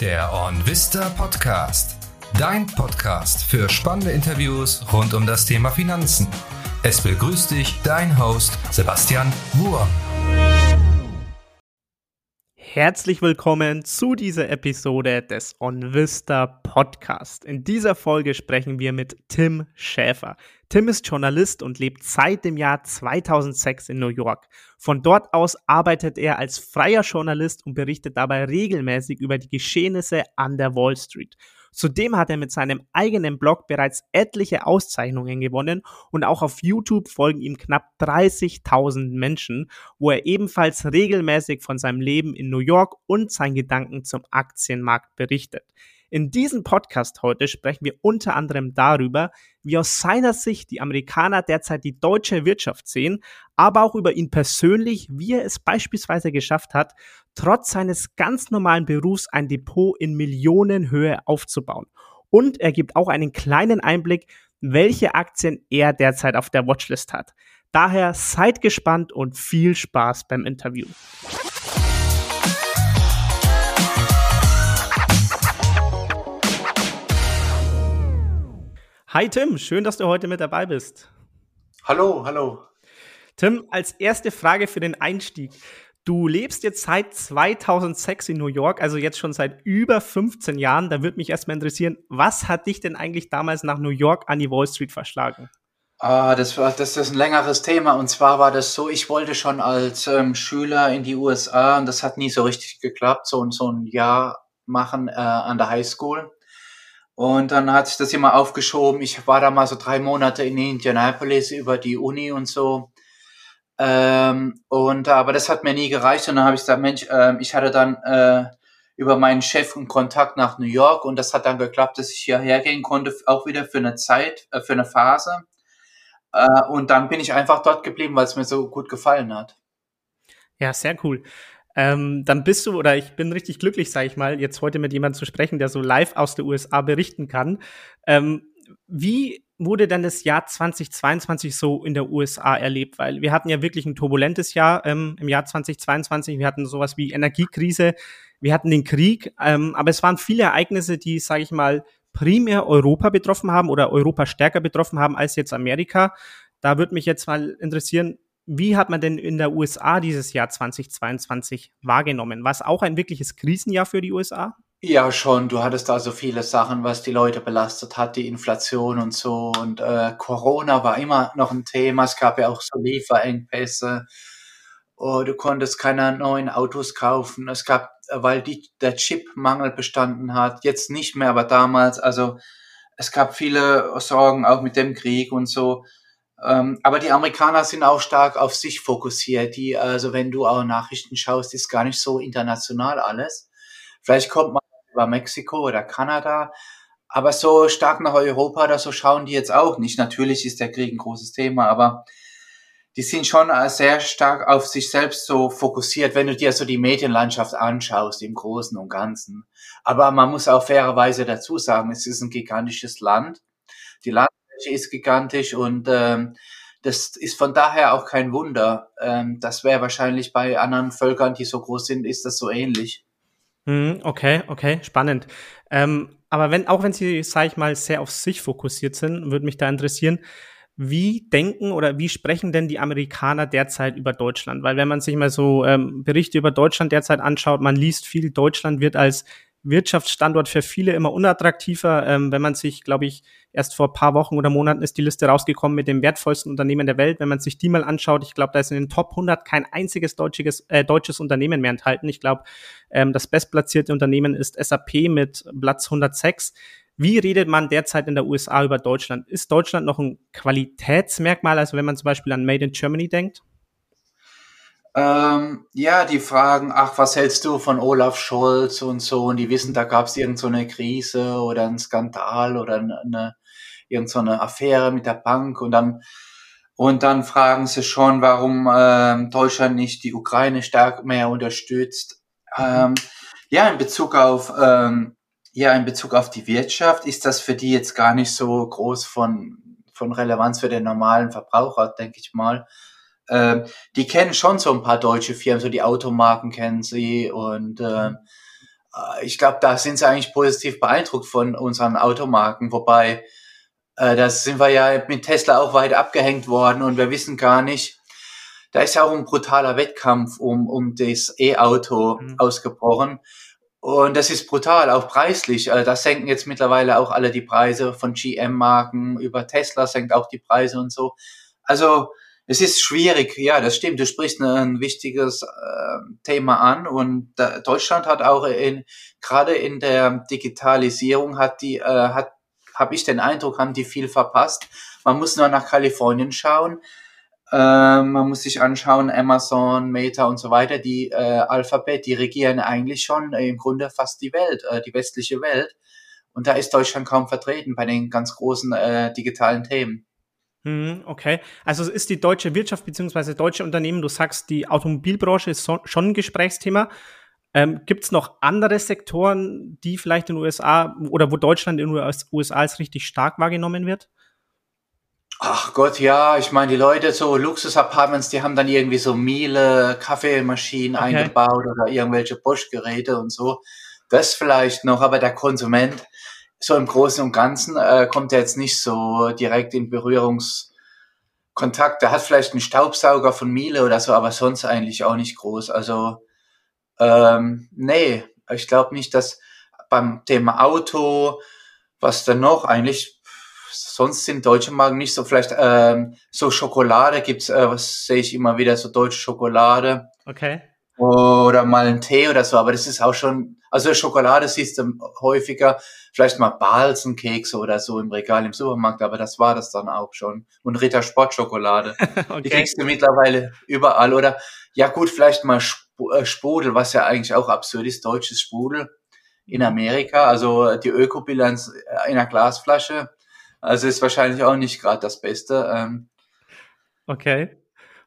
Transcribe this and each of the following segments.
Der OnVista Podcast. Dein Podcast für spannende Interviews rund um das Thema Finanzen. Es begrüßt dich dein Host Sebastian Wurm. Herzlich willkommen zu dieser Episode des OnVista Podcast. In dieser Folge sprechen wir mit Tim Schäfer. Tim ist Journalist und lebt seit dem Jahr 2006 in New York. Von dort aus arbeitet er als freier Journalist und berichtet dabei regelmäßig über die Geschehnisse an der Wall Street. Zudem hat er mit seinem eigenen Blog bereits etliche Auszeichnungen gewonnen und auch auf YouTube folgen ihm knapp 30.000 Menschen, wo er ebenfalls regelmäßig von seinem Leben in New York und seinen Gedanken zum Aktienmarkt berichtet. In diesem Podcast heute sprechen wir unter anderem darüber, wie aus seiner Sicht die Amerikaner derzeit die deutsche Wirtschaft sehen, aber auch über ihn persönlich, wie er es beispielsweise geschafft hat, trotz seines ganz normalen Berufs ein Depot in Millionenhöhe aufzubauen. Und er gibt auch einen kleinen Einblick, welche Aktien er derzeit auf der Watchlist hat. Daher seid gespannt und viel Spaß beim Interview. Hi Tim, schön, dass du heute mit dabei bist. Hallo, hallo. Tim, als erste Frage für den Einstieg. Du lebst jetzt seit 2006 in New York, also jetzt schon seit über 15 Jahren. Da würde mich erstmal interessieren, was hat dich denn eigentlich damals nach New York an die Wall Street verschlagen? Ah, das war das ist ein längeres Thema und zwar war das so, ich wollte schon als ähm, Schüler in die USA und das hat nie so richtig geklappt, so, so ein Jahr machen äh, an der High School. Und dann hat sich das immer aufgeschoben. Ich war da mal so drei Monate in Indianapolis über die Uni und so. Ähm, und aber das hat mir nie gereicht. Und dann habe ich gesagt, Mensch, äh, ich hatte dann äh, über meinen Chef einen Kontakt nach New York und das hat dann geklappt, dass ich hierher gehen konnte, auch wieder für eine Zeit, äh, für eine Phase. Äh, und dann bin ich einfach dort geblieben, weil es mir so gut gefallen hat. Ja, sehr cool. Ähm, dann bist du, oder ich bin richtig glücklich, sage ich mal, jetzt heute mit jemandem zu sprechen, der so live aus der USA berichten kann. Ähm, wie wurde denn das Jahr 2022 so in der USA erlebt? Weil wir hatten ja wirklich ein turbulentes Jahr ähm, im Jahr 2022. Wir hatten sowas wie Energiekrise, wir hatten den Krieg, ähm, aber es waren viele Ereignisse, die, sage ich mal, primär Europa betroffen haben oder Europa stärker betroffen haben als jetzt Amerika. Da würde mich jetzt mal interessieren, wie hat man denn in der USA dieses Jahr 2022 wahrgenommen? War es auch ein wirkliches Krisenjahr für die USA? Ja, schon. Du hattest da so viele Sachen, was die Leute belastet hat, die Inflation und so. Und äh, Corona war immer noch ein Thema. Es gab ja auch so Lieferengpässe. Oh, du konntest keine neuen Autos kaufen. Es gab, weil die, der Chipmangel bestanden hat. Jetzt nicht mehr, aber damals. Also es gab viele Sorgen auch mit dem Krieg und so. Ähm, aber die Amerikaner sind auch stark auf sich fokussiert. Die, also wenn du auch Nachrichten schaust, ist gar nicht so international alles. Vielleicht kommt man über Mexiko oder Kanada, aber so stark nach Europa oder so schauen die jetzt auch nicht. Natürlich ist der Krieg ein großes Thema, aber die sind schon äh, sehr stark auf sich selbst so fokussiert, wenn du dir so die Medienlandschaft anschaust im Großen und Ganzen. Aber man muss auch fairerweise dazu sagen, es ist ein gigantisches Land. Die Land ist gigantisch und ähm, das ist von daher auch kein Wunder. Ähm, das wäre wahrscheinlich bei anderen Völkern, die so groß sind, ist das so ähnlich. Hm, okay, okay, spannend. Ähm, aber wenn, auch wenn Sie, sage ich mal, sehr auf sich fokussiert sind, würde mich da interessieren, wie denken oder wie sprechen denn die Amerikaner derzeit über Deutschland? Weil wenn man sich mal so ähm, Berichte über Deutschland derzeit anschaut, man liest viel, Deutschland wird als Wirtschaftsstandort für viele immer unattraktiver. Ähm, wenn man sich, glaube ich, erst vor paar Wochen oder Monaten ist die Liste rausgekommen mit den wertvollsten Unternehmen der Welt. Wenn man sich die mal anschaut, ich glaube, da ist in den Top 100 kein einziges deutsches, äh, deutsches Unternehmen mehr enthalten. Ich glaube, ähm, das bestplatzierte Unternehmen ist SAP mit Platz 106. Wie redet man derzeit in der USA über Deutschland? Ist Deutschland noch ein Qualitätsmerkmal, also wenn man zum Beispiel an Made in Germany denkt? Ähm, ja, die fragen, ach, was hältst du von Olaf Scholz und so, und die wissen, da gab es irgendeine so Krise oder einen Skandal oder eine, irgendeine so Affäre mit der Bank und dann und dann fragen sie schon, warum ähm, Deutschland nicht die Ukraine stark mehr unterstützt. Mhm. Ähm, ja, in Bezug auf ähm, ja, in Bezug auf die Wirtschaft ist das für die jetzt gar nicht so groß von von Relevanz für den normalen Verbraucher, denke ich mal. Ähm, die kennen schon so ein paar deutsche Firmen, so die Automarken kennen sie und äh, äh, ich glaube, da sind sie eigentlich positiv beeindruckt von unseren Automarken, wobei äh, da sind wir ja mit Tesla auch weit abgehängt worden und wir wissen gar nicht, da ist ja auch ein brutaler Wettkampf um, um das E-Auto mhm. ausgebrochen. Und das ist brutal, auch preislich. Also da senken jetzt mittlerweile auch alle die Preise von GM-Marken über Tesla senkt auch die Preise und so. Also es ist schwierig, ja, das stimmt. Du sprichst ein wichtiges äh, Thema an und da, Deutschland hat auch in gerade in der Digitalisierung hat die äh, hat habe ich den Eindruck, haben die viel verpasst. Man muss nur nach Kalifornien schauen. Äh, man muss sich anschauen, Amazon, Meta und so weiter, die äh, Alphabet, die regieren eigentlich schon äh, im Grunde fast die Welt, äh, die westliche Welt. Und da ist Deutschland kaum vertreten bei den ganz großen äh, digitalen Themen. Mhm, okay, also ist die deutsche Wirtschaft beziehungsweise deutsche Unternehmen, du sagst, die Automobilbranche ist so, schon ein Gesprächsthema. Ähm, Gibt es noch andere Sektoren, die vielleicht in den USA oder wo Deutschland in den USA als richtig stark wahrgenommen wird? Ach Gott, ja, ich meine, die Leute, so Luxus-Apartments, die haben dann irgendwie so Miele, Kaffeemaschinen okay. eingebaut oder irgendwelche Bosch-Geräte und so. Das vielleicht noch, aber der Konsument, so im Großen und Ganzen äh, kommt er jetzt nicht so direkt in Berührungskontakt. Er hat vielleicht einen Staubsauger von Miele oder so, aber sonst eigentlich auch nicht groß. Also ähm, nee, ich glaube nicht, dass beim Thema Auto, was dann noch eigentlich sonst sind deutsche Marken nicht so vielleicht ähm, so Schokolade gibt's äh, was sehe ich immer wieder so deutsche Schokolade okay oder mal ein Tee oder so aber das ist auch schon also Schokolade siehst du häufiger, vielleicht mal Balsenkekse oder so im Regal im Supermarkt, aber das war das dann auch schon. Und Ritter Sportschokolade. okay. Die kriegst du mittlerweile überall. Oder ja gut, vielleicht mal äh, Sprudel, was ja eigentlich auch absurd ist, deutsches Sprudel in Amerika. Also die Ökobilanz in einer Glasflasche. Also ist wahrscheinlich auch nicht gerade das Beste. Ähm, okay.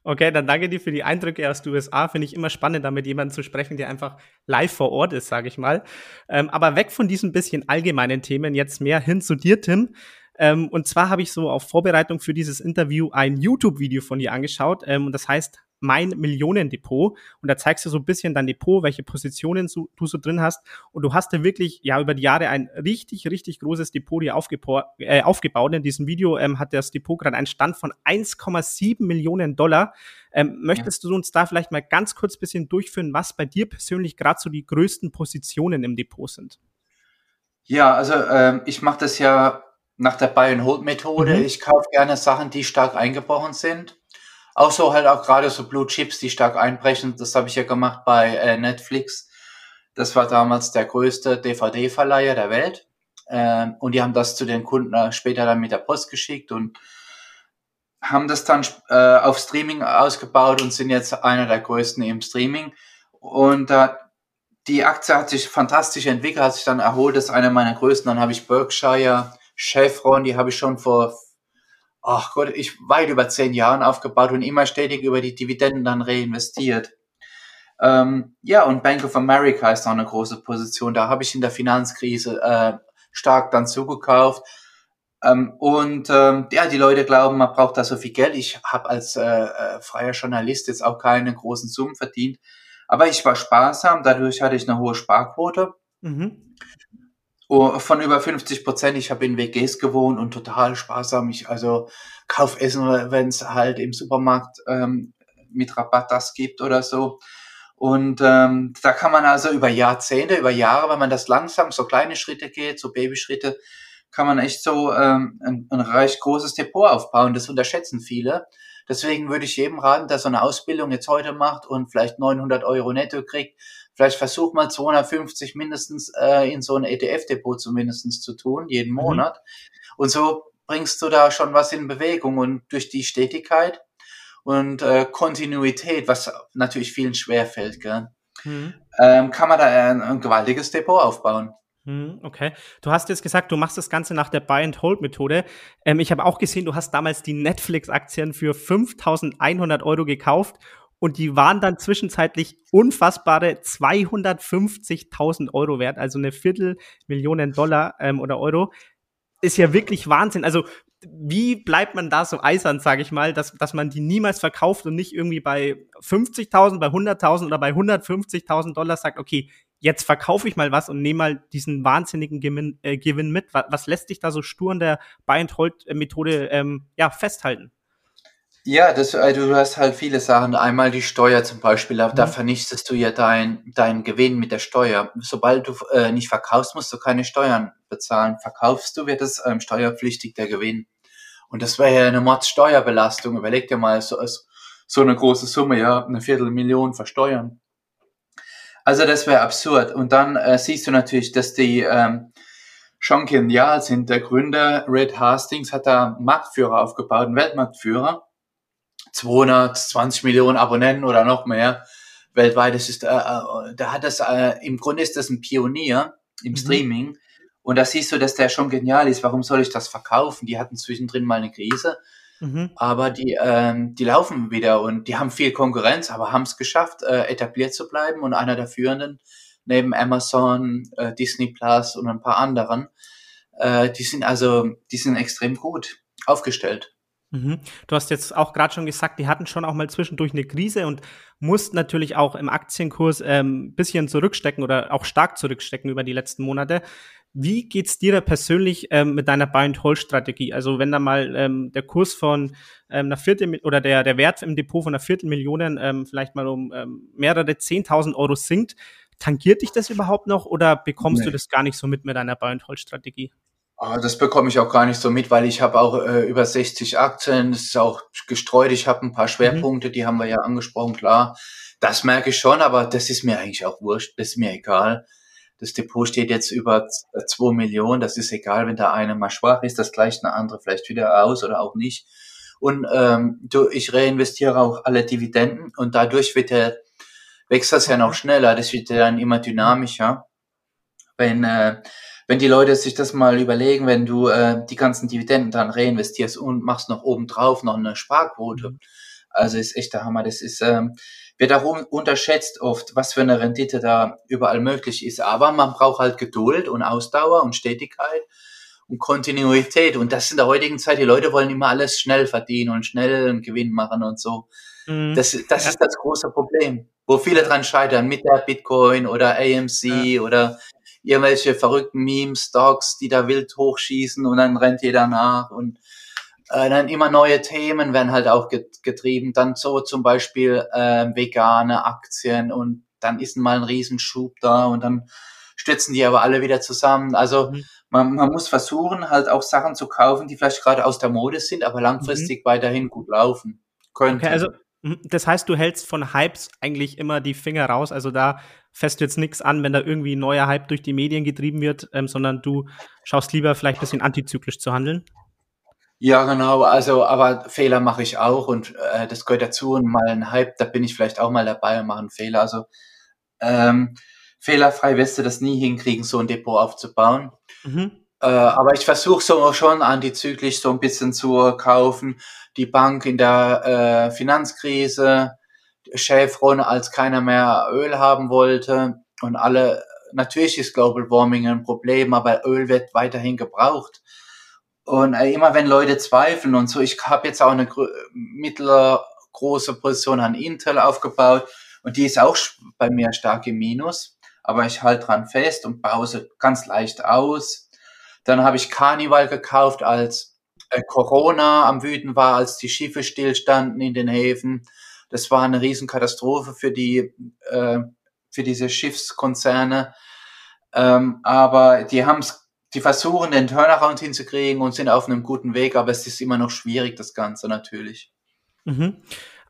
Okay, dann danke dir für die Eindrücke aus den USA. Finde ich immer spannend, damit jemanden zu sprechen, der einfach live vor Ort ist, sage ich mal. Ähm, aber weg von diesen bisschen allgemeinen Themen, jetzt mehr hin zu dir, Tim. Ähm, und zwar habe ich so auf Vorbereitung für dieses Interview ein YouTube-Video von dir angeschaut. Ähm, und das heißt mein Millionendepot. Und da zeigst du so ein bisschen dein Depot, welche Positionen du, du so drin hast. Und du hast da wirklich ja über die Jahre ein richtig, richtig großes Depot dir äh, aufgebaut. In diesem Video ähm, hat das Depot gerade einen Stand von 1,7 Millionen Dollar. Ähm, möchtest ja. du uns da vielleicht mal ganz kurz ein bisschen durchführen, was bei dir persönlich gerade so die größten Positionen im Depot sind? Ja, also ähm, ich mache das ja nach der Buy-and-Hold-Methode. Mhm. Ich kaufe gerne Sachen, die stark eingebrochen sind. Auch so halt auch gerade so Blue Chips, die stark einbrechen. Das habe ich ja gemacht bei äh, Netflix. Das war damals der größte DVD-Verleiher der Welt. Ähm, und die haben das zu den Kunden äh, später dann mit der Post geschickt und haben das dann äh, auf Streaming ausgebaut und sind jetzt einer der größten im Streaming. Und äh, die Aktie hat sich fantastisch entwickelt, hat sich dann erholt. Das ist einer meiner größten. Dann habe ich Berkshire, Chevron, die habe ich schon vor ach Gott, ich weit über zehn Jahren aufgebaut und immer stetig über die Dividenden dann reinvestiert. Ähm, ja, und Bank of America ist auch eine große Position. Da habe ich in der Finanzkrise äh, stark dann zugekauft. Ähm, und ähm, ja, die Leute glauben, man braucht da so viel Geld. Ich habe als äh, äh, freier Journalist jetzt auch keine großen Summen verdient. Aber ich war sparsam, dadurch hatte ich eine hohe Sparquote. Mhm. Oh, von über 50 Prozent. Ich habe in WGs gewohnt und total sparsam. Ich also kauf Essen, wenn es halt im Supermarkt ähm, mit Rabatt das gibt oder so. Und ähm, da kann man also über Jahrzehnte, über Jahre, wenn man das langsam so kleine Schritte geht, so Babyschritte, kann man echt so ähm, ein, ein reich großes Depot aufbauen. Das unterschätzen viele. Deswegen würde ich jedem raten, der so eine Ausbildung jetzt heute macht und vielleicht 900 Euro netto kriegt, Vielleicht versuch mal 250 mindestens äh, in so ein ETF-Depot zumindest zu tun, jeden mhm. Monat. Und so bringst du da schon was in Bewegung und durch die Stetigkeit und äh, Kontinuität, was natürlich vielen schwerfällt, gell? Mhm. Ähm, kann man da ein, ein gewaltiges Depot aufbauen. Mhm, okay. Du hast jetzt gesagt, du machst das Ganze nach der Buy-and-Hold-Methode. Ähm, ich habe auch gesehen, du hast damals die Netflix-Aktien für 5100 Euro gekauft und die waren dann zwischenzeitlich unfassbare 250.000 Euro wert, also eine Viertelmillionen Dollar ähm, oder Euro. Ist ja wirklich Wahnsinn. Also wie bleibt man da so eisern, sage ich mal, dass, dass man die niemals verkauft und nicht irgendwie bei 50.000, bei 100.000 oder bei 150.000 Dollar sagt, okay, jetzt verkaufe ich mal was und nehme mal diesen wahnsinnigen Gewinn, äh, Gewinn mit. Was, was, lässt dich da so stur an der Buy-and-Hold-Methode ähm, ja, festhalten? Ja, das, also du hast halt viele Sachen. Einmal die Steuer zum Beispiel, da mhm. vernichtest du ja deinen dein Gewinn mit der Steuer. Sobald du äh, nicht verkaufst, musst du keine Steuern bezahlen. Verkaufst du, wird es ähm, steuerpflichtig der Gewinn. Und das wäre ja eine Mordsteuerbelastung. Überleg dir mal, so, so eine große Summe, ja, eine Viertelmillion versteuern. Also das wäre absurd. Und dann äh, siehst du natürlich, dass die ähm, Sean Genial sind der Gründer, Red Hastings hat da Marktführer aufgebaut, einen Weltmarktführer. 220 Millionen Abonnenten oder noch mehr weltweit. Das ist, äh, äh, da hat das, äh, im Grunde ist das ein Pionier im mhm. Streaming. Und da siehst du, dass der schon genial ist. Warum soll ich das verkaufen? Die hatten zwischendrin mal eine Krise. Mhm. Aber die, ähm, die laufen wieder und die haben viel Konkurrenz, aber haben es geschafft, äh, etabliert zu bleiben und einer der führenden neben Amazon, äh, Disney Plus und ein paar anderen. Äh, die sind also, die sind extrem gut aufgestellt. Mhm. Du hast jetzt auch gerade schon gesagt, die hatten schon auch mal zwischendurch eine Krise und mussten natürlich auch im Aktienkurs ähm, bisschen zurückstecken oder auch stark zurückstecken über die letzten Monate. Wie geht's dir da persönlich ähm, mit deiner Buy-and-Hold-Strategie? Also wenn da mal ähm, der Kurs von ähm, einer Viertel oder der, der Wert im Depot von einer Viertelmillion ähm, vielleicht mal um ähm, mehrere Zehntausend Euro sinkt, tangiert dich das überhaupt noch oder bekommst nee. du das gar nicht so mit mit deiner Buy-and-Hold-Strategie? Ah, das bekomme ich auch gar nicht so mit, weil ich habe auch äh, über 60 Aktien, das ist auch gestreut, ich habe ein paar mhm. Schwerpunkte, mhm. die haben wir ja angesprochen, klar. Das merke ich schon, aber das ist mir eigentlich auch wurscht, das ist mir egal. Das Depot steht jetzt über 2 Millionen, das ist egal, wenn der eine mal schwach ist, das gleicht eine andere vielleicht wieder aus oder auch nicht. Und ähm, du, ich reinvestiere auch alle Dividenden und dadurch wird der wächst das ja noch schneller, das wird ja dann immer dynamischer. Wenn äh, wenn die Leute sich das mal überlegen, wenn du äh, die ganzen Dividenden dann reinvestierst und machst noch oben drauf noch eine Sparquote. Mhm. Also ist echt der Hammer. Das ist, ähm, wird auch unterschätzt oft, was für eine Rendite da überall möglich ist. Aber man braucht halt Geduld und Ausdauer und Stetigkeit und Kontinuität. Und das in der heutigen Zeit, die Leute wollen immer alles schnell verdienen und schnell einen Gewinn machen und so. Mhm. Das, das ist das große Problem, wo viele dran scheitern mit der Bitcoin oder AMC ja. oder irgendwelche verrückten Memes, Stocks, die da wild hochschießen und dann rennt jeder nach und äh, dann immer neue Themen werden halt auch getrieben. Dann so zum Beispiel äh, vegane Aktien und dann ist mal ein Riesenschub da und dann stützen die aber alle wieder zusammen. Also mhm. man, man muss versuchen, halt auch Sachen zu kaufen, die vielleicht gerade aus der Mode sind, aber langfristig mhm. weiterhin gut laufen können. Okay, also. Das heißt, du hältst von Hypes eigentlich immer die Finger raus. Also da fässt du jetzt nichts an, wenn da irgendwie ein neuer Hype durch die Medien getrieben wird, ähm, sondern du schaust lieber vielleicht ein bisschen antizyklisch zu handeln. Ja, genau. Also, aber Fehler mache ich auch und äh, das gehört dazu. Und mal ein Hype, da bin ich vielleicht auch mal dabei und mache einen Fehler. Also ähm, fehlerfrei wirst du das nie hinkriegen, so ein Depot aufzubauen. Mhm. Äh, aber ich versuche so schon antizyklisch so ein bisschen zu kaufen. Die Bank in der äh, Finanzkrise, Chevron, als keiner mehr Öl haben wollte und alle, natürlich ist Global Warming ein Problem, aber Öl wird weiterhin gebraucht. Und äh, immer wenn Leute zweifeln und so, ich habe jetzt auch eine mittlere große Position an Intel aufgebaut und die ist auch bei mir stark im Minus, aber ich halte dran fest und baue sie ganz leicht aus dann habe ich Carnival gekauft, als äh, Corona am Wüten war, als die Schiffe stillstanden in den Häfen. Das war eine Riesenkatastrophe für die, äh, für diese Schiffskonzerne. Ähm, aber die haben es, die versuchen den Turnaround hinzukriegen und sind auf einem guten Weg, aber es ist immer noch schwierig, das Ganze natürlich. Mhm.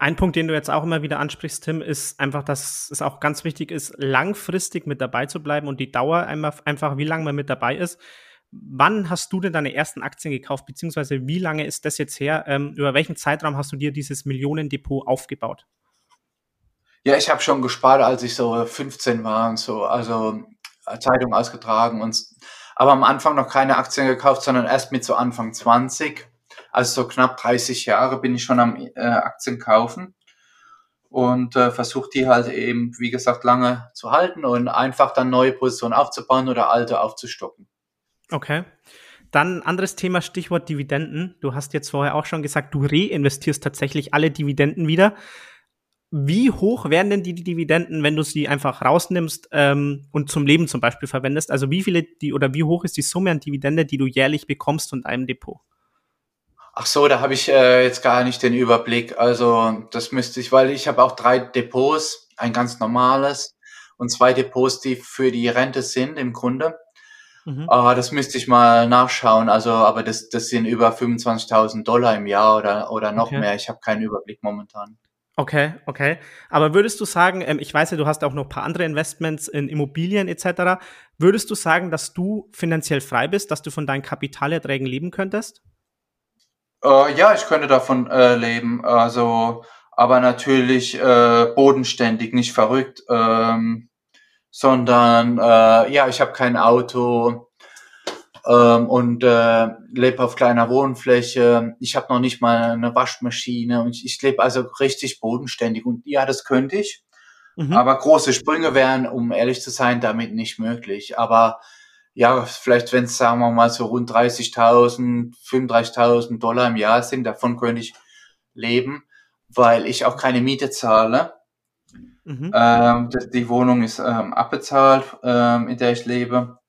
Ein Punkt, den du jetzt auch immer wieder ansprichst, Tim, ist einfach, dass es auch ganz wichtig ist, langfristig mit dabei zu bleiben und die Dauer einfach, einfach wie lange man mit dabei ist. Wann hast du denn deine ersten Aktien gekauft, beziehungsweise wie lange ist das jetzt her? Ähm, über welchen Zeitraum hast du dir dieses Millionendepot aufgebaut? Ja, ich habe schon gespart, als ich so 15 war und so, also äh, Zeitung ausgetragen und aber am Anfang noch keine Aktien gekauft, sondern erst mit so Anfang 20. Also so knapp 30 Jahre bin ich schon am äh, Aktien kaufen und äh, versuche die halt eben, wie gesagt, lange zu halten und einfach dann neue Positionen aufzubauen oder alte aufzustocken. Okay. Dann anderes Thema, Stichwort Dividenden. Du hast jetzt vorher auch schon gesagt, du reinvestierst tatsächlich alle Dividenden wieder. wie hoch wären denn die Dividenden, wenn du sie einfach rausnimmst ähm, und zum Leben zum Beispiel verwendest? Also wie viele die oder wie hoch ist die Summe an Dividende, die du jährlich bekommst von einem Depot? Ach so, da habe ich äh, jetzt gar nicht den Überblick. Also das müsste ich, weil ich habe auch drei Depots, ein ganz normales und zwei Depots, die für die Rente sind im Grunde. Mhm. Uh, das müsste ich mal nachschauen. Also, aber das, das sind über 25.000 Dollar im Jahr oder, oder noch okay. mehr. Ich habe keinen Überblick momentan. Okay, okay. Aber würdest du sagen, ähm, ich weiß ja, du hast auch noch ein paar andere Investments in Immobilien etc. Würdest du sagen, dass du finanziell frei bist, dass du von deinen Kapitalerträgen leben könntest? Äh, ja, ich könnte davon äh, leben. Also, aber natürlich äh, bodenständig, nicht verrückt, ähm, sondern äh, ja, ich habe kein Auto ähm, und äh, lebe auf kleiner Wohnfläche. Ich habe noch nicht mal eine Waschmaschine und ich, ich lebe also richtig bodenständig. Und ja, das könnte ich. Mhm. Aber große Sprünge wären, um ehrlich zu sein, damit nicht möglich. Aber ja, vielleicht wenn es, sagen wir mal, so rund 30.000, 35.000 Dollar im Jahr sind, davon könnte ich leben, weil ich auch keine Miete zahle. Mhm. Ähm, die Wohnung ist ähm, abbezahlt, ähm, in der ich lebe.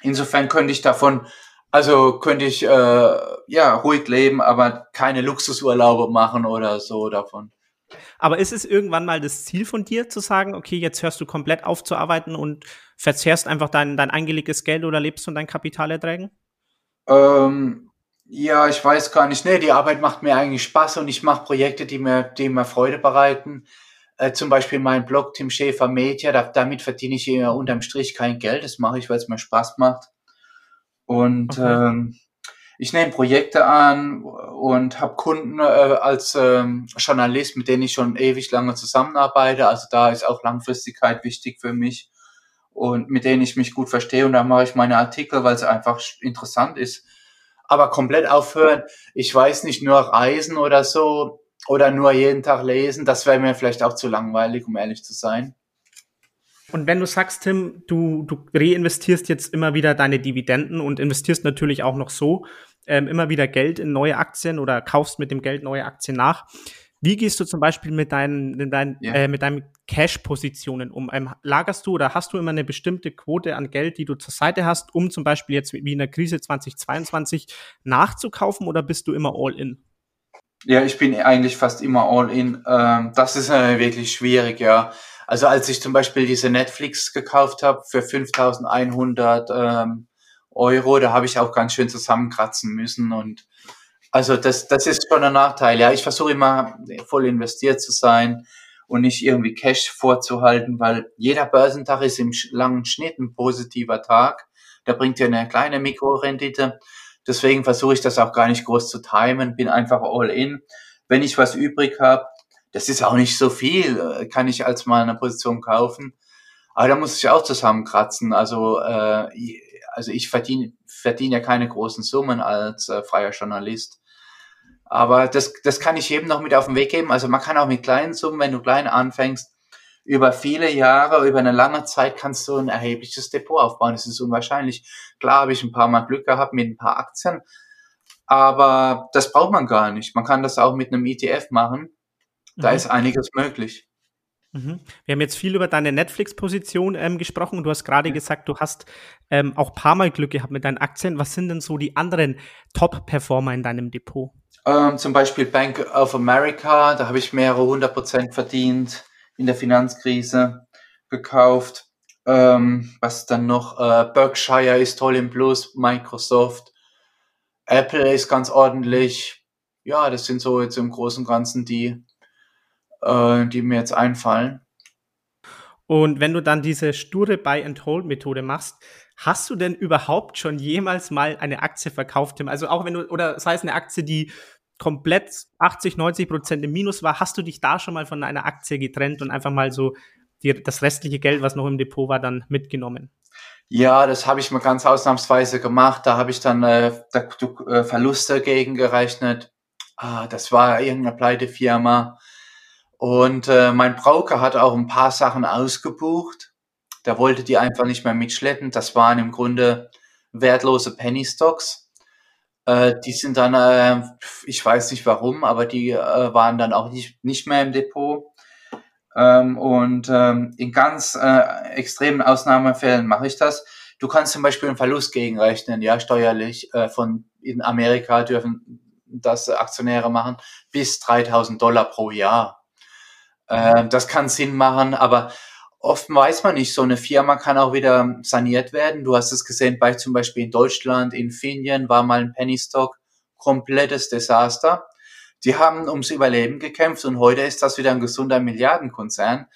Insofern könnte ich davon, also könnte ich äh, ja ruhig leben, aber keine Luxusurlaube machen oder so davon. Aber ist es irgendwann mal das Ziel von dir zu sagen, okay, jetzt hörst du komplett auf zu arbeiten und verzehrst einfach dein, dein eingelegtes Geld oder lebst von deinen Kapitalerträgen? Ähm, ja, ich weiß gar nicht. Nee, die Arbeit macht mir eigentlich Spaß und ich mache Projekte, die mir, die mir Freude bereiten. Äh, zum Beispiel mein Blog Tim Schäfer Media, da, damit verdiene ich ja unterm Strich kein Geld. Das mache ich, weil es mir Spaß macht. Und okay. ähm, ich nehme Projekte an und habe Kunden äh, als ähm, Journalist, mit denen ich schon ewig lange zusammenarbeite. Also da ist auch Langfristigkeit wichtig für mich und mit denen ich mich gut verstehe. Und da mache ich meine Artikel, weil es einfach interessant ist. Aber komplett aufhören, ich weiß nicht, nur reisen oder so, oder nur jeden Tag lesen, das wäre mir vielleicht auch zu langweilig, um ehrlich zu sein. Und wenn du sagst, Tim, du, du reinvestierst jetzt immer wieder deine Dividenden und investierst natürlich auch noch so ähm, immer wieder Geld in neue Aktien oder kaufst mit dem Geld neue Aktien nach. Wie gehst du zum Beispiel mit deinen, mit deinen, ja. äh, mit deinen Cash-Positionen um? Ähm, lagerst du oder hast du immer eine bestimmte Quote an Geld, die du zur Seite hast, um zum Beispiel jetzt wie in der Krise 2022 nachzukaufen oder bist du immer all in? Ja, ich bin eigentlich fast immer all in. Ähm, das ist äh, wirklich schwierig, ja. Also als ich zum Beispiel diese Netflix gekauft habe für 5100 ähm, Euro, da habe ich auch ganz schön zusammenkratzen müssen und also das, das ist schon ein Nachteil. Ja, ich versuche immer voll investiert zu sein und nicht irgendwie Cash vorzuhalten, weil jeder Börsentag ist im langen Schnitt ein positiver Tag. Da bringt ja eine kleine Mikrorendite. Deswegen versuche ich das auch gar nicht groß zu timen, bin einfach all in. Wenn ich was übrig habe, das ist auch nicht so viel, äh, kann ich als mal eine Position kaufen. Aber da muss ich auch zusammenkratzen. Also, äh, also ich verdiene verdiene ja keine großen Summen als äh, freier Journalist. Aber das, das kann ich jedem noch mit auf den Weg geben. Also man kann auch mit kleinen Summen, wenn du klein anfängst, über viele Jahre, über eine lange Zeit kannst du ein erhebliches Depot aufbauen. Das ist unwahrscheinlich. Klar habe ich ein paar Mal Glück gehabt mit ein paar Aktien, aber das braucht man gar nicht. Man kann das auch mit einem ETF machen. Da mhm. ist einiges möglich. Mhm. Wir haben jetzt viel über deine Netflix-Position ähm, gesprochen. Du hast gerade ja. gesagt, du hast ähm, auch paar Mal Glück gehabt mit deinen Aktien. Was sind denn so die anderen Top-Performer in deinem Depot? Ähm, zum Beispiel Bank of America, da habe ich mehrere hundert Prozent verdient in der Finanzkrise gekauft. Ähm, was dann noch? Äh, Berkshire ist toll im Plus, Microsoft, Apple ist ganz ordentlich. Ja, das sind so jetzt im Großen und Ganzen die, äh, die mir jetzt einfallen. Und wenn du dann diese sture Buy-and-Hold-Methode machst, hast du denn überhaupt schon jemals mal eine Aktie verkauft? Also auch wenn du, oder sei es eine Aktie, die komplett 80, 90 Prozent im Minus war, hast du dich da schon mal von einer Aktie getrennt und einfach mal so die, das restliche Geld, was noch im Depot war, dann mitgenommen? Ja, das habe ich mal ganz ausnahmsweise gemacht. Da habe ich dann äh, da, äh, Verluste gegengerechnet. Ah, das war irgendeine Pleitefirma. Und äh, mein Broker hat auch ein paar Sachen ausgebucht. Der wollte die einfach nicht mehr mitschleppen. Das waren im Grunde wertlose Penny Stocks. Äh, die sind dann, äh, ich weiß nicht warum, aber die äh, waren dann auch nicht, nicht mehr im Depot. Ähm, und ähm, in ganz äh, extremen Ausnahmefällen mache ich das. Du kannst zum Beispiel einen Verlust gegenrechnen, ja, steuerlich. Äh, von in Amerika dürfen das Aktionäre machen bis 3000 Dollar pro Jahr. Äh, das kann Sinn machen, aber oft weiß man nicht, so eine Firma kann auch wieder saniert werden. Du hast es gesehen bei zum Beispiel in Deutschland, in Finnien war mal ein Penny Stock, komplettes Desaster. Die haben ums Überleben gekämpft und heute ist das wieder ein gesunder Milliardenkonzern.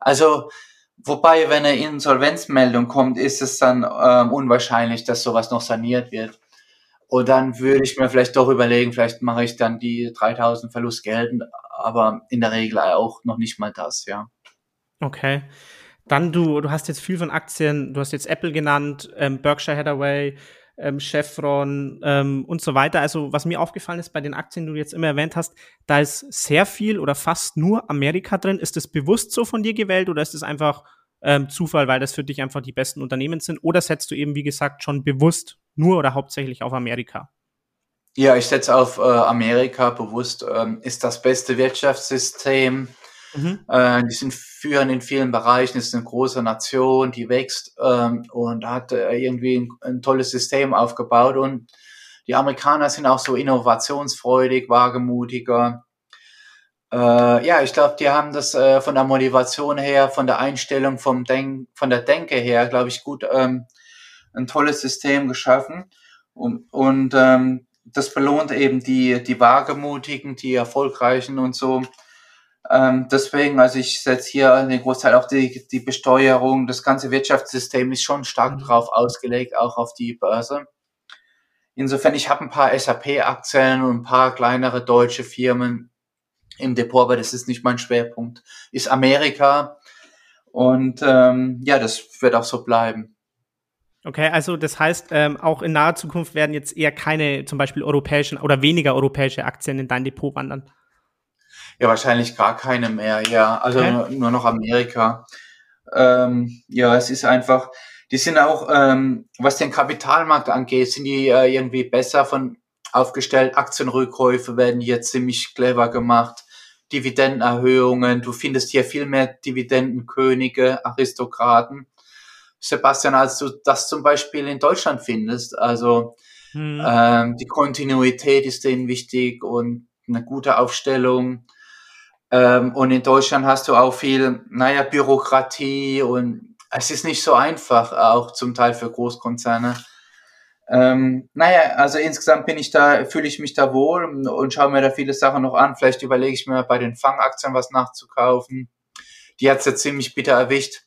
Also, wobei, wenn eine Insolvenzmeldung kommt, ist es dann ähm, unwahrscheinlich, dass sowas noch saniert wird. Und dann würde ich mir vielleicht doch überlegen, vielleicht mache ich dann die 3000 Verlust geltend, aber in der Regel auch noch nicht mal das, ja. Okay. Dann du, du hast jetzt viel von Aktien, du hast jetzt Apple genannt, ähm, Berkshire Hathaway, ähm, Chevron ähm, und so weiter. Also was mir aufgefallen ist bei den Aktien, die du jetzt immer erwähnt hast, da ist sehr viel oder fast nur Amerika drin. Ist das bewusst so von dir gewählt oder ist es einfach ähm, Zufall, weil das für dich einfach die besten Unternehmen sind? Oder setzt du eben, wie gesagt, schon bewusst nur oder hauptsächlich auf Amerika? Ja, ich setze auf äh, Amerika bewusst. Ähm, ist das beste Wirtschaftssystem. Mhm. Äh, die sind führend in vielen Bereichen, ist eine große Nation, die wächst ähm, und hat äh, irgendwie ein, ein, tolles System aufgebaut. Und die Amerikaner sind auch so innovationsfreudig, wagemutiger. Äh, ja, ich glaube, die haben das äh, von der Motivation her, von der Einstellung, vom Denk von der Denke her, glaube ich, gut ähm, ein tolles System geschaffen. Und, und ähm, das belohnt eben die, die Wagemutigen, die Erfolgreichen und so. Ähm, deswegen, also ich setze hier den Großteil auch die, die Besteuerung, das ganze Wirtschaftssystem ist schon stark mhm. drauf ausgelegt, auch auf die Börse. Insofern, ich habe ein paar SAP-Aktien und ein paar kleinere deutsche Firmen im Depot, aber das ist nicht mein Schwerpunkt. Ist Amerika und ähm, ja, das wird auch so bleiben. Okay, also das heißt, ähm, auch in naher Zukunft werden jetzt eher keine zum Beispiel europäischen oder weniger europäische Aktien in dein Depot wandern. Ja, wahrscheinlich gar keine mehr, ja. Also okay. nur, nur, noch Amerika. Ähm, ja, es ist einfach, die sind auch, ähm, was den Kapitalmarkt angeht, sind die äh, irgendwie besser von aufgestellt. Aktienrückkäufe werden hier ziemlich clever gemacht. Dividendenerhöhungen. Du findest hier viel mehr Dividendenkönige, Aristokraten. Sebastian, als du das zum Beispiel in Deutschland findest. Also hm. ähm, die Kontinuität ist denen wichtig und eine gute Aufstellung. Ähm, und in Deutschland hast du auch viel, naja, Bürokratie und es ist nicht so einfach, auch zum Teil für Großkonzerne. Ähm, naja, also insgesamt bin ich da, fühle ich mich da wohl und, und schaue mir da viele Sachen noch an. Vielleicht überlege ich mir bei den Fangaktien was nachzukaufen. Die hat's ja ziemlich bitter erwischt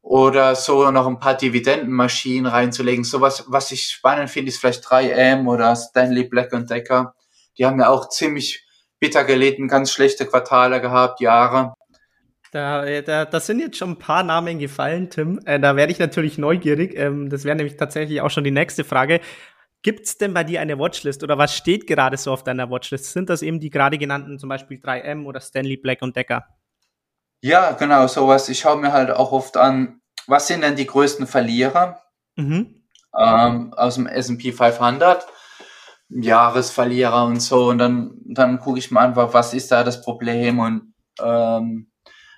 oder so noch ein paar Dividendenmaschinen reinzulegen. So was, was ich spannend finde, ist vielleicht 3M oder Stanley Black Decker. Die haben ja auch ziemlich bitter gelitten, ganz schlechte Quartale gehabt, Jahre. Da, äh, da, das sind jetzt schon ein paar Namen gefallen, Tim. Äh, da werde ich natürlich neugierig. Ähm, das wäre nämlich tatsächlich auch schon die nächste Frage. Gibt es denn bei dir eine Watchlist oder was steht gerade so auf deiner Watchlist? Sind das eben die gerade genannten, zum Beispiel 3M oder Stanley Black Decker? Ja, genau, sowas. Ich schaue mir halt auch oft an, was sind denn die größten Verlierer mhm. ähm, aus dem S&P 500, Jahresverlierer und so. Und dann, dann gucke ich mir einfach, was ist da das Problem und ähm,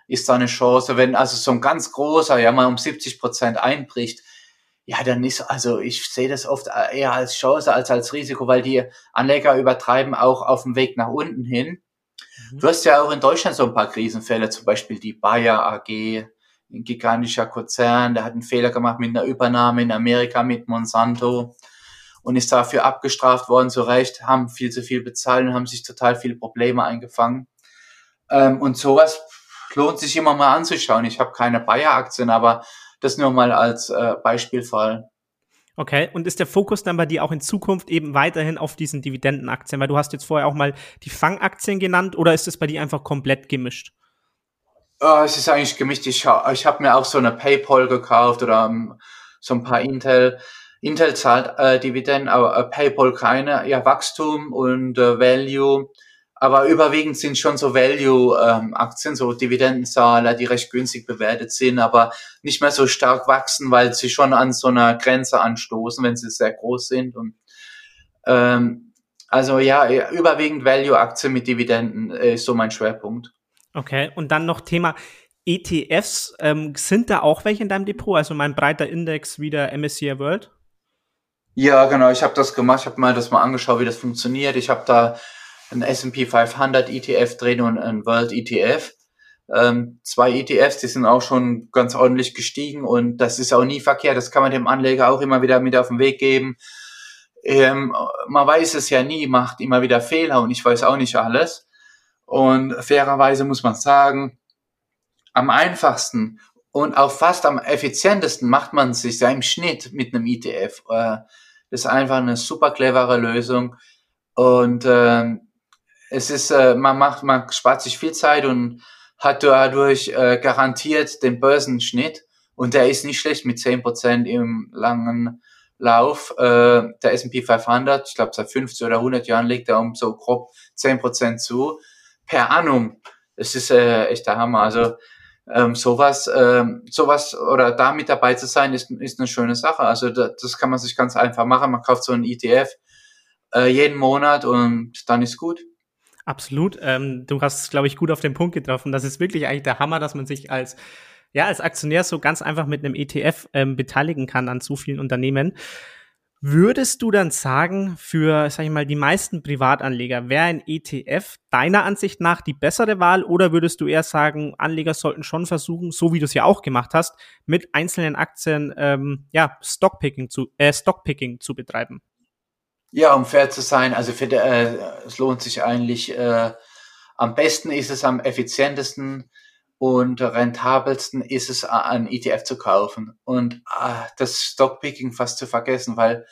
ist da eine Chance, wenn also so ein ganz großer ja mal um 70 Prozent einbricht, ja, dann ist, also ich sehe das oft eher als Chance als als Risiko, weil die Anleger übertreiben auch auf dem Weg nach unten hin. Mhm. Du hast ja auch in Deutschland so ein paar Krisenfälle, zum Beispiel die Bayer AG, ein gigantischer Konzern, der hat einen Fehler gemacht mit einer Übernahme in Amerika mit Monsanto und ist dafür abgestraft worden, zu Recht, haben viel zu viel bezahlt und haben sich total viele Probleme eingefangen. Ähm, und sowas lohnt sich immer mal anzuschauen. Ich habe keine Bayer-Aktien, aber das nur mal als äh, Beispielfall. Okay, und ist der Fokus dann bei dir auch in Zukunft eben weiterhin auf diesen Dividendenaktien? Weil du hast jetzt vorher auch mal die Fangaktien genannt oder ist es bei dir einfach komplett gemischt? Uh, es ist eigentlich gemischt. Ich, ich habe mir auch so eine PayPal gekauft oder um, ähm, so ein paar Intel. Intel zahlt äh, Dividenden, aber äh, PayPal keine. Ja, Wachstum und äh, Value. Aber überwiegend sind schon so Value-Aktien, ähm, so Dividendenzahler, die recht günstig bewertet sind, aber nicht mehr so stark wachsen, weil sie schon an so einer Grenze anstoßen, wenn sie sehr groß sind. Und ähm, also ja, überwiegend Value-Aktien mit Dividenden äh, ist so mein Schwerpunkt. Okay, und dann noch Thema ETFs. Ähm, sind da auch welche in deinem Depot? Also mein breiter Index wie der MSCI World? Ja, genau. Ich habe das gemacht. Ich habe mal das mal angeschaut, wie das funktioniert. Ich habe da ein S&P 500 ETF drin und ein World ETF. Ähm, zwei ETFs, die sind auch schon ganz ordentlich gestiegen und das ist auch nie verkehrt. Das kann man dem Anleger auch immer wieder mit auf den Weg geben. Ähm, man weiß es ja nie, macht immer wieder Fehler und ich weiß auch nicht alles. Und fairerweise muss man sagen, am einfachsten und auch fast am effizientesten macht man sich im Schnitt mit einem ETF. Äh, ist einfach eine super clevere Lösung und äh, es ist, äh, man macht, man spart sich viel Zeit und hat dadurch äh, garantiert den Börsenschnitt und der ist nicht schlecht mit 10% im langen Lauf. Äh, der S&P 500, ich glaube seit 50 oder 100 Jahren legt er um so grob 10% zu per annum. Es ist äh, echt der Hammer. Also ähm, sowas, ähm, sowas oder da mit dabei zu sein, ist, ist eine schöne Sache. Also das, das kann man sich ganz einfach machen. Man kauft so einen ETF äh, jeden Monat und dann ist gut. Absolut. Ähm, du hast, glaube ich, gut auf den Punkt getroffen. Das ist wirklich eigentlich der Hammer, dass man sich als ja, als Aktionär so ganz einfach mit einem ETF ähm, beteiligen kann an so vielen Unternehmen. Würdest du dann sagen, für, sag ich mal, die meisten Privatanleger wäre ein ETF deiner Ansicht nach die bessere Wahl oder würdest du eher sagen, Anleger sollten schon versuchen, so wie du es ja auch gemacht hast, mit einzelnen Aktien ähm, ja, Stockpicking zu, äh, Stockpicking zu betreiben? Ja, um fair zu sein, also für, äh, es lohnt sich eigentlich, äh, am besten ist es am effizientesten, und rentabelsten ist es, ein ETF zu kaufen und ah, das Stockpicking fast zu vergessen, weil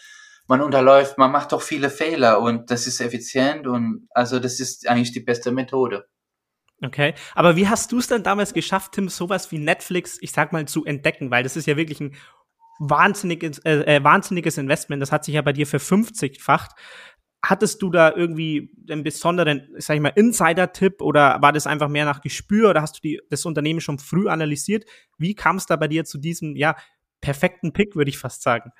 man unterläuft, man macht doch viele Fehler und das ist effizient und also das ist eigentlich die beste Methode. Okay, aber wie hast du es dann damals geschafft, Tim, sowas wie Netflix, ich sag mal, zu entdecken? Weil das ist ja wirklich ein wahnsinniges, äh, äh wahnsinniges Investment. Das hat sich ja bei dir verfünfzigfacht. Hattest du da irgendwie einen besonderen, sag ich mal, Insider-Tipp oder war das einfach mehr nach Gespür oder hast du die, das Unternehmen schon früh analysiert? Wie kam es da bei dir zu diesem, ja, perfekten Pick, würde ich fast sagen?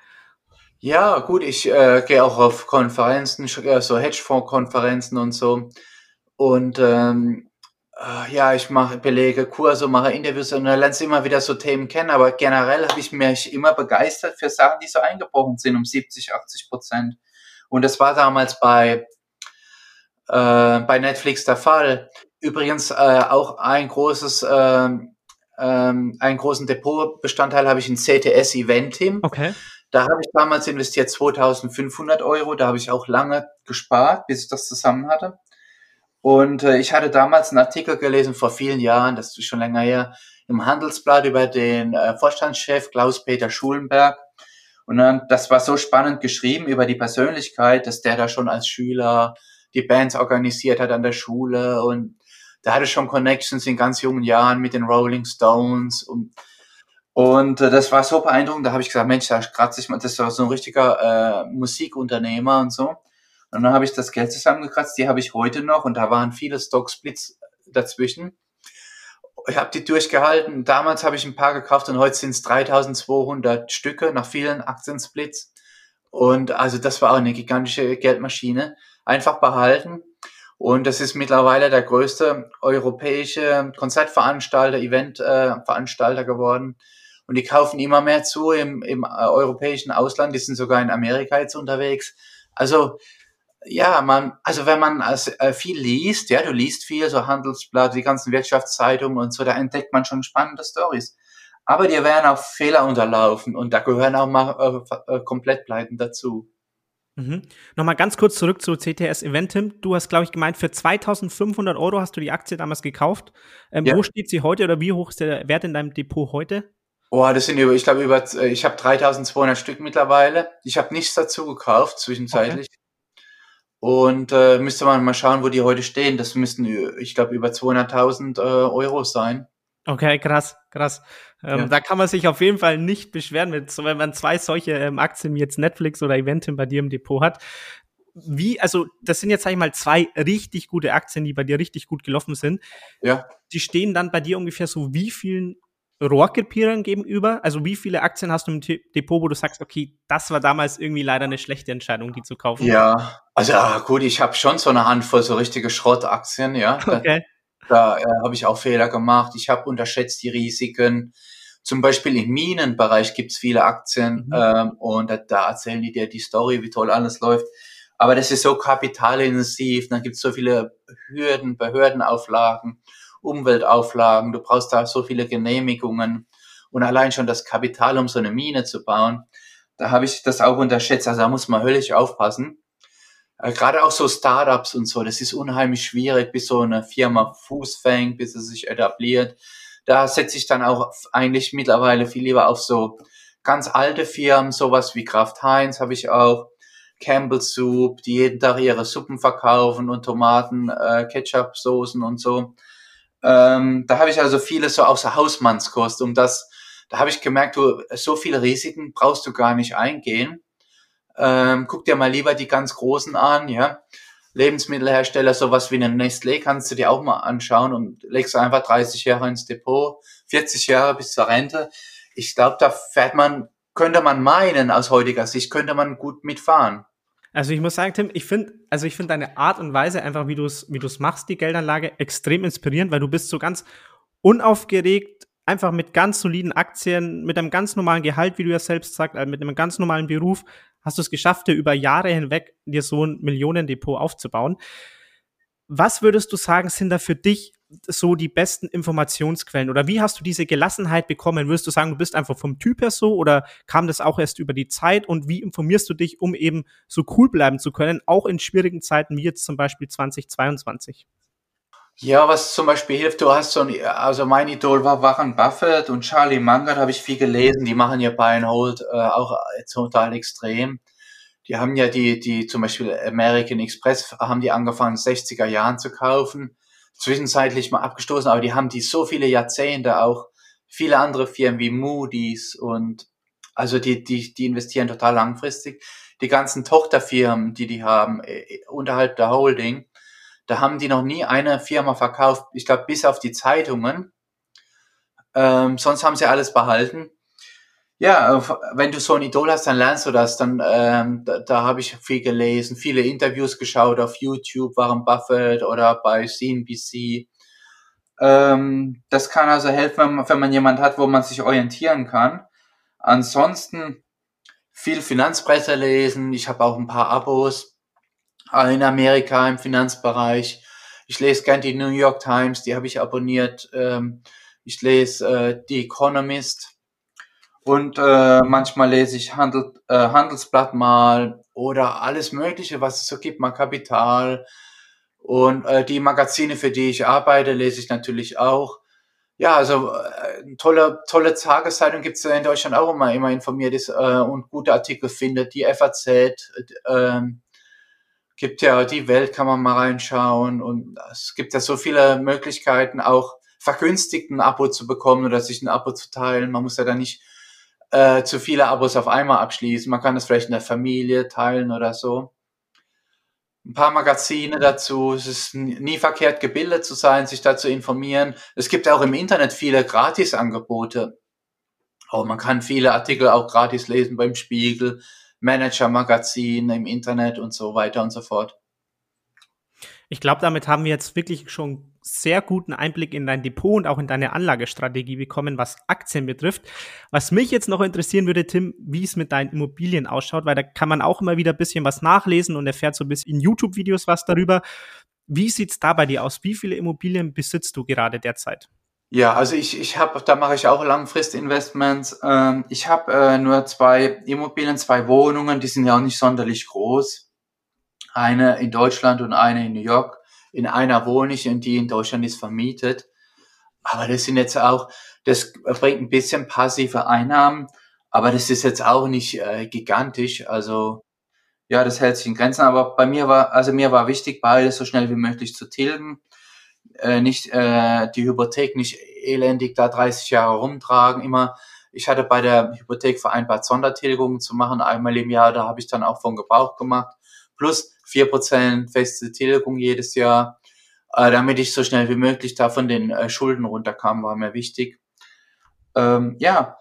Ja, gut, ich äh, gehe auch auf Konferenzen, äh, so Hedgefonds-Konferenzen und so. Und ähm, äh, ja, ich mache Belege, Kurse, mache Interviews und dann lernst du immer wieder so Themen kennen. Aber generell habe ich mich immer begeistert für Sachen, die so eingebrochen sind um 70, 80 Prozent. Und das war damals bei, äh, bei Netflix der Fall. Übrigens äh, auch ein großes, äh, einen großen Depotbestandteil habe ich in CTS Event Team. Okay. Da habe ich damals investiert 2500 Euro. Da habe ich auch lange gespart, bis ich das zusammen hatte. Und äh, ich hatte damals einen Artikel gelesen vor vielen Jahren, das ist schon länger her, im Handelsblatt über den äh, Vorstandschef Klaus-Peter Schulenberg. Und dann, das war so spannend geschrieben über die Persönlichkeit, dass der da schon als Schüler die Bands organisiert hat an der Schule. Und der hatte schon Connections in ganz jungen Jahren mit den Rolling Stones. Und und äh, das war so beeindruckend, da habe ich gesagt, Mensch, da kratze ich mal, das war so ein richtiger äh, Musikunternehmer und so. Und dann habe ich das Geld zusammengekratzt, die habe ich heute noch. Und da waren viele Stock-Splits dazwischen ich habe die durchgehalten. Damals habe ich ein paar gekauft und heute sind es 3200 Stücke nach vielen Aktiensplits. Und also das war auch eine gigantische Geldmaschine. Einfach behalten. Und das ist mittlerweile der größte europäische Konzertveranstalter, Eventveranstalter äh, geworden. Und die kaufen immer mehr zu im, im äh, europäischen Ausland. Die sind sogar in Amerika jetzt unterwegs. Also ja, man, also wenn man als, äh, viel liest, ja, du liest viel, so Handelsblatt, die ganzen Wirtschaftszeitungen und so, da entdeckt man schon spannende Stories. Aber dir werden auch Fehler unterlaufen und da gehören auch mal äh, äh, Komplettpleiten dazu. Mhm. Nochmal ganz kurz zurück zu CTS Eventim. Du hast, glaube ich, gemeint, für 2500 Euro hast du die Aktie damals gekauft. Ähm, ja. Wo steht sie heute oder wie hoch ist der Wert in deinem Depot heute? Oh, das sind über, ich glaube, über, äh, ich habe 3200 Stück mittlerweile. Ich habe nichts dazu gekauft, zwischenzeitlich. Okay. Und äh, müsste man mal schauen, wo die heute stehen. Das müssten, ich glaube, über 200.000 äh, Euro sein. Okay, krass, krass. Ähm, ja. Da kann man sich auf jeden Fall nicht beschweren, mit, wenn man zwei solche ähm, Aktien wie jetzt Netflix oder Eventim bei dir im Depot hat. Wie, also das sind jetzt, sag ich mal, zwei richtig gute Aktien, die bei dir richtig gut gelaufen sind. Ja. Die stehen dann bei dir ungefähr so wie vielen Rohrkrepierern gegenüber? Also wie viele Aktien hast du im Depot, wo du sagst, okay, das war damals irgendwie leider eine schlechte Entscheidung, die zu kaufen? Ja, also ah, gut, ich habe schon so eine Handvoll so richtige Schrottaktien, ja. Okay. Da äh, habe ich auch Fehler gemacht. Ich habe unterschätzt die Risiken. Zum Beispiel im Minenbereich gibt's viele Aktien mhm. ähm, und da, da erzählen die dir die Story, wie toll alles läuft. Aber das ist so kapitalintensiv, dann gibt's so viele Hürden, Behördenauflagen, Umweltauflagen, du brauchst da so viele Genehmigungen und allein schon das Kapital, um so eine Mine zu bauen, da habe ich das auch unterschätzt. Also da muss man höllisch aufpassen. Äh, Gerade auch so Startups und so, das ist unheimlich schwierig, bis so eine Firma Fuß fängt, bis es sich etabliert da setze ich dann auch eigentlich mittlerweile viel lieber auf so ganz alte Firmen, sowas wie Kraft Heinz habe ich auch, Campbell Soup, die jeden Tag ihre Suppen verkaufen und Tomaten, äh, Ketchup, Soßen und so. Ähm, da habe ich also vieles so außer Hausmannskost, um das, da habe ich gemerkt, du, so viele Risiken brauchst du gar nicht eingehen. Ähm, guck dir mal lieber die ganz großen an, ja. Lebensmittelhersteller, sowas wie eine Nestlé, kannst du dir auch mal anschauen und legst einfach 30 Jahre ins Depot, 40 Jahre bis zur Rente. Ich glaube, da fährt man, könnte man meinen, aus heutiger Sicht, könnte man gut mitfahren. Also ich muss sagen, Tim, ich finde, also ich finde deine Art und Weise einfach, wie du es, wie du es machst, die Geldanlage, extrem inspirierend, weil du bist so ganz unaufgeregt, einfach mit ganz soliden Aktien, mit einem ganz normalen Gehalt, wie du ja selbst sagst, also mit einem ganz normalen Beruf, hast du es geschafft, dir über Jahre hinweg dir so ein Millionendepot aufzubauen. Was würdest du sagen, sind da für dich so die besten Informationsquellen? Oder wie hast du diese Gelassenheit bekommen? Würdest du sagen, du bist einfach vom Typ her so oder kam das auch erst über die Zeit? Und wie informierst du dich, um eben so cool bleiben zu können, auch in schwierigen Zeiten wie jetzt zum Beispiel 2022? Ja, was zum Beispiel hilft, du hast so ein, also mein Idol war Warren Buffett und Charlie Munger, habe ich viel gelesen, die machen ja Buy and Hold äh, auch total extrem. Die haben ja die, die zum Beispiel American Express, haben die angefangen, 60er Jahren zu kaufen, zwischenzeitlich mal abgestoßen, aber die haben die so viele Jahrzehnte auch, viele andere Firmen wie Moody's und also die, die, die investieren total langfristig. Die ganzen Tochterfirmen, die die haben, äh, unterhalb der Holding, da haben die noch nie eine Firma verkauft, ich glaube, bis auf die Zeitungen. Ähm, sonst haben sie alles behalten. Ja, wenn du so ein Idol hast, dann lernst du das. Dann ähm, da, da habe ich viel gelesen, viele Interviews geschaut auf YouTube, Warren Buffett oder bei CNBC. Ähm, das kann also helfen, wenn man, wenn man jemand hat, wo man sich orientieren kann. Ansonsten viel Finanzpresse lesen. Ich habe auch ein paar Abos in Amerika im Finanzbereich. Ich lese gern die New York Times, die habe ich abonniert. Ähm, ich lese äh, The Economist und äh, manchmal lese ich Handel, äh, Handelsblatt mal oder alles Mögliche, was es so gibt, mal Kapital. Und äh, die Magazine, für die ich arbeite, lese ich natürlich auch. Ja, also äh, tolle, tolle Tageszeitung gibt es in Deutschland auch immer, immer informiert ist äh, und gute Artikel findet. Die FAZ, äh, gibt ja die Welt, kann man mal reinschauen und es gibt ja so viele Möglichkeiten, auch vergünstigt ein Abo zu bekommen oder sich ein Abo zu teilen. Man muss ja da nicht äh, zu viele Abos auf einmal abschließen. Man kann das vielleicht in der Familie teilen oder so. Ein paar Magazine dazu. Es ist nie verkehrt, gebildet zu sein, sich da zu informieren. Es gibt auch im Internet viele Gratisangebote. Oh, man kann viele Artikel auch gratis lesen beim Spiegel, Manager-Magazin im Internet und so weiter und so fort. Ich glaube, damit haben wir jetzt wirklich schon sehr guten Einblick in dein Depot und auch in deine Anlagestrategie bekommen, was Aktien betrifft. Was mich jetzt noch interessieren würde, Tim, wie es mit deinen Immobilien ausschaut, weil da kann man auch immer wieder ein bisschen was nachlesen und erfährt so ein bisschen in YouTube-Videos was darüber. Wie sieht's da bei dir aus? Wie viele Immobilien besitzt du gerade derzeit? Ja, also ich, ich habe, da mache ich auch Langfristinvestments. Ähm, ich habe äh, nur zwei Immobilien, zwei Wohnungen, die sind ja auch nicht sonderlich groß. Eine in Deutschland und eine in New York. In einer wohne ich und die in Deutschland ist vermietet. Aber das sind jetzt auch, das bringt ein bisschen passive Einnahmen, aber das ist jetzt auch nicht äh, gigantisch. Also ja, das hält sich in Grenzen. Aber bei mir war, also mir war wichtig, beides so schnell wie möglich zu tilgen äh, nicht äh, die Hypothek nicht elendig da 30 Jahre rumtragen. Immer, ich hatte bei der Hypothek vereinbart, Sondertilgungen zu machen, einmal im Jahr, da habe ich dann auch von Gebrauch gemacht. Plus vier Prozent feste Tilgung jedes Jahr, äh, damit ich so schnell wie möglich da von den äh, Schulden runterkam, war mir wichtig. Ähm, ja,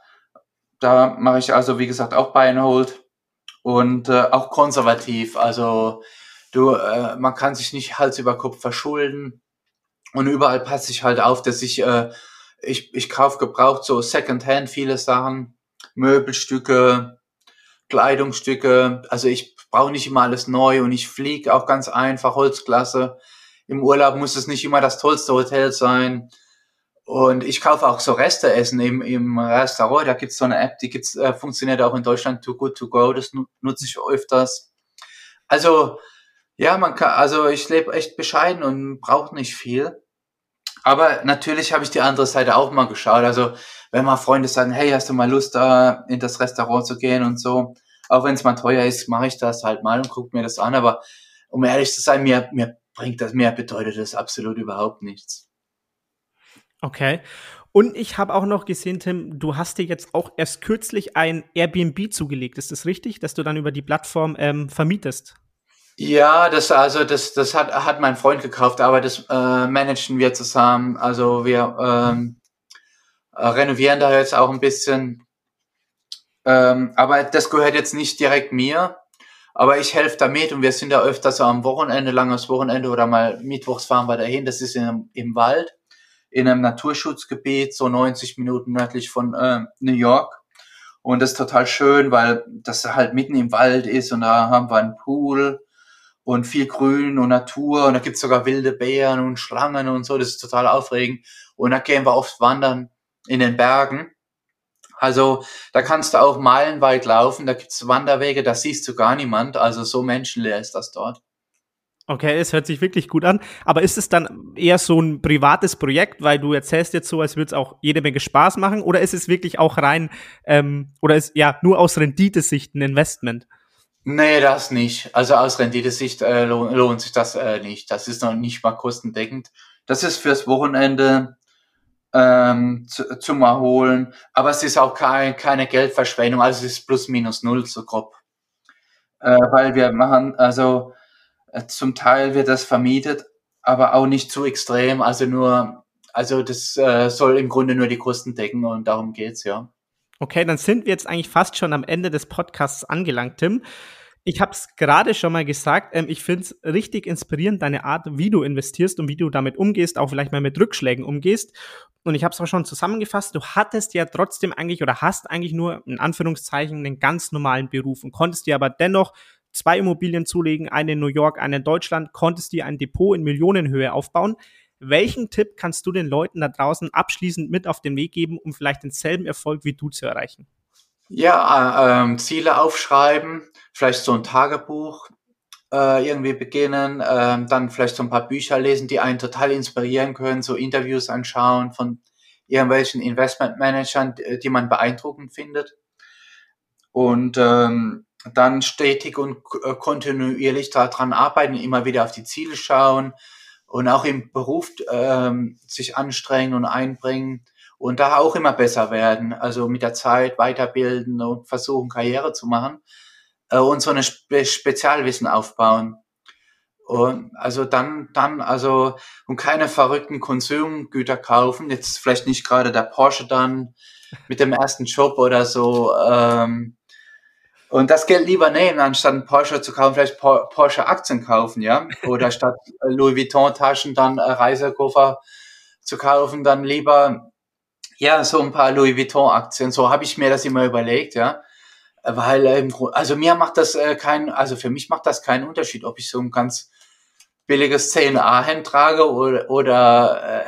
da mache ich also, wie gesagt, auch Buy and Hold und äh, auch konservativ. Also du, äh, man kann sich nicht Hals über Kopf verschulden Und überall passe ich halt auf, dass ich, äh, ich, ich kaufe gebraucht so Secondhand viele Sachen, Möbelstücke, Kleidungsstücke. Also ich brauche nicht immer alles neu und ich fliege auch ganz einfach Holzklasse. Im Urlaub muss es nicht immer das tollste Hotel sein. Und ich kaufe auch so Resteessen im, im Restaurant. Da gibt's so eine App, die gibt's, äh, funktioniert auch in Deutschland, Too Good To Go. Das nutze ich öfters. Also, ja, man kann, also ich lebe echt bescheiden und brauche nicht viel. Aber natürlich habe ich die andere Seite auch mal geschaut. Also, wenn mal Freunde sagen, hey, hast du mal Lust, da in das Restaurant zu gehen und so. Auch wenn es mal teuer ist, mache ich das halt mal und gucke mir das an. Aber um ehrlich zu sein, mir, mir bringt das, mir bedeutet das absolut überhaupt nichts. Okay. Und ich habe auch noch gesehen, Tim, du hast dir jetzt auch erst kürzlich ein Airbnb zugelegt. Ist das richtig, dass du dann über die Plattform ähm, vermietest? Ja, das also das das hat hat mein Freund gekauft, aber das äh, managen wir zusammen. Also wir ähm, äh, renovieren da jetzt auch ein bisschen. Ähm, aber das gehört jetzt nicht direkt mir. Aber ich helfe damit und wir sind da öfter so am Wochenende, langes Wochenende oder mal mittwochs fahren wir dahin. Das ist in, im Wald in einem Naturschutzgebiet, so 90 Minuten nördlich von äh, New York. Und das ist total schön, weil das halt mitten im Wald ist und da haben wir einen Pool und viel Grün und Natur und da gibt's sogar wilde Bären und Schlangen und so. Das ist total aufregend. Und da gehen wir oft wandern in den Bergen. Also da kannst du auch meilenweit laufen, da gibt's Wanderwege, da siehst du gar niemand. Also so menschenleer ist das dort. Okay, es hört sich wirklich gut an. Aber ist es dann eher so ein privates Projekt, weil du erzählst jetzt so, als würde es auch jede Menge Spaß machen? Oder ist es wirklich auch rein, ähm, oder ist ja nur aus Renditesicht ein Investment? Nee, das nicht. Also aus Renditesicht äh, lohnt, lohnt sich das äh, nicht. Das ist noch nicht mal kostendeckend. Das ist fürs Wochenende ähm, zu, zum Erholen. Aber es ist auch kein, keine Geldverschwendung. Also es ist plus minus null so grob. Äh, weil wir machen, also äh, zum Teil wird das vermietet, aber auch nicht zu extrem. Also nur, also das äh, soll im Grunde nur die Kosten decken und darum geht's, ja. Okay, dann sind wir jetzt eigentlich fast schon am Ende des Podcasts angelangt, Tim. Ich habe es gerade schon mal gesagt, ähm, ich finde es richtig inspirierend, deine Art, wie du investierst und wie du damit umgehst, auch vielleicht mal mit Rückschlägen umgehst. Und ich habe es auch schon zusammengefasst, du hattest ja trotzdem eigentlich oder hast eigentlich nur in Anführungszeichen einen ganz normalen Beruf und konntest dir aber dennoch zwei Immobilien zulegen, eine in New York, eine in Deutschland, konntest dir ein Depot in Millionenhöhe aufbauen. Welchen Tipp kannst du den Leuten da draußen abschließend mit auf den Weg geben, um vielleicht denselben Erfolg wie du zu erreichen? Ja, äh, ähm, Ziele aufschreiben, vielleicht so ein Tagebuch äh, irgendwie beginnen, äh, dann vielleicht so ein paar Bücher lesen, die einen total inspirieren können, so Interviews anschauen von irgendwelchen Investmentmanagern, die man beeindruckend findet. Und ähm, dann stetig und äh, kontinuierlich daran arbeiten, immer wieder auf die Ziele schauen und auch im Beruf ähm, sich anstrengen und einbringen und da auch immer besser werden. Also mit der Zeit weiterbilden und versuchen, Karriere zu machen äh, und so eine Spe Spezialwissen aufbauen. Und also dann, dann, also und keine verrückten Konsumgüter kaufen. Jetzt vielleicht nicht gerade der Porsche dann mit dem ersten Job oder so. Ähm, und das Geld lieber nehmen, anstatt einen Porsche zu kaufen, vielleicht Porsche Aktien kaufen, ja. Oder statt Louis Vuitton Taschen dann äh, Reisekoffer zu kaufen, dann lieber ja so ein paar Louis Vuitton Aktien. So habe ich mir das immer überlegt, ja. Weil äh, also mir macht das äh, kein, also für mich macht das keinen Unterschied, ob ich so ein ganz billiges 10A Hemd trage oder, oder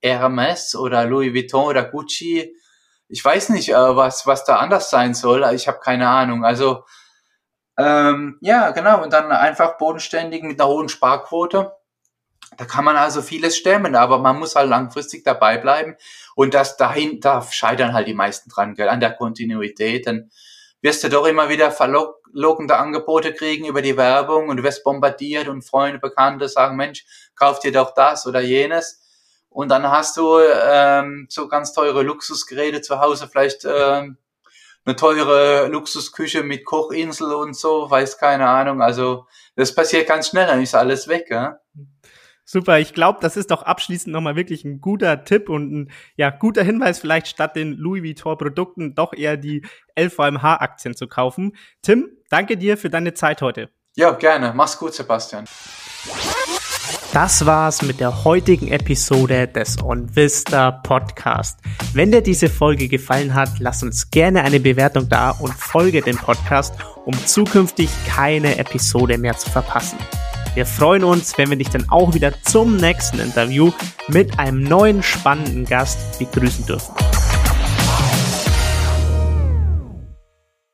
äh, Hermes oder Louis Vuitton oder Gucci ich weiß nicht, äh, was, was da anders sein soll. Ich habe keine Ahnung. Also ähm, ja, genau. Und dann einfach bodenständig mit einer hohen Sparquote. Da kann man also vieles stemmen, aber man muss halt langfristig dabei bleiben. Und das dahin, da scheitern halt die meisten dran, gell, an der Kontinuität. Dann wirst du doch immer wieder verlockende Angebote kriegen über die Werbung und du wirst bombardiert und Freunde, Bekannte sagen, Mensch, kauf dir doch das oder jenes. Und dann hast du ähm, so ganz teure Luxusgeräte zu Hause, vielleicht ähm, eine teure Luxusküche mit Kochinsel und so, weiß keine Ahnung. Also das passiert ganz schnell, dann ist alles weg. Ja? Super, ich glaube, das ist doch abschließend nochmal wirklich ein guter Tipp und ein ja, guter Hinweis, vielleicht statt den Louis Vuitton-Produkten doch eher die LVMH-Aktien zu kaufen. Tim, danke dir für deine Zeit heute. Ja, gerne. Mach's gut, Sebastian. Das war's mit der heutigen Episode des OnVista Podcast. Wenn dir diese Folge gefallen hat, lass uns gerne eine Bewertung da und folge dem Podcast, um zukünftig keine Episode mehr zu verpassen. Wir freuen uns, wenn wir dich dann auch wieder zum nächsten Interview mit einem neuen spannenden Gast begrüßen dürfen.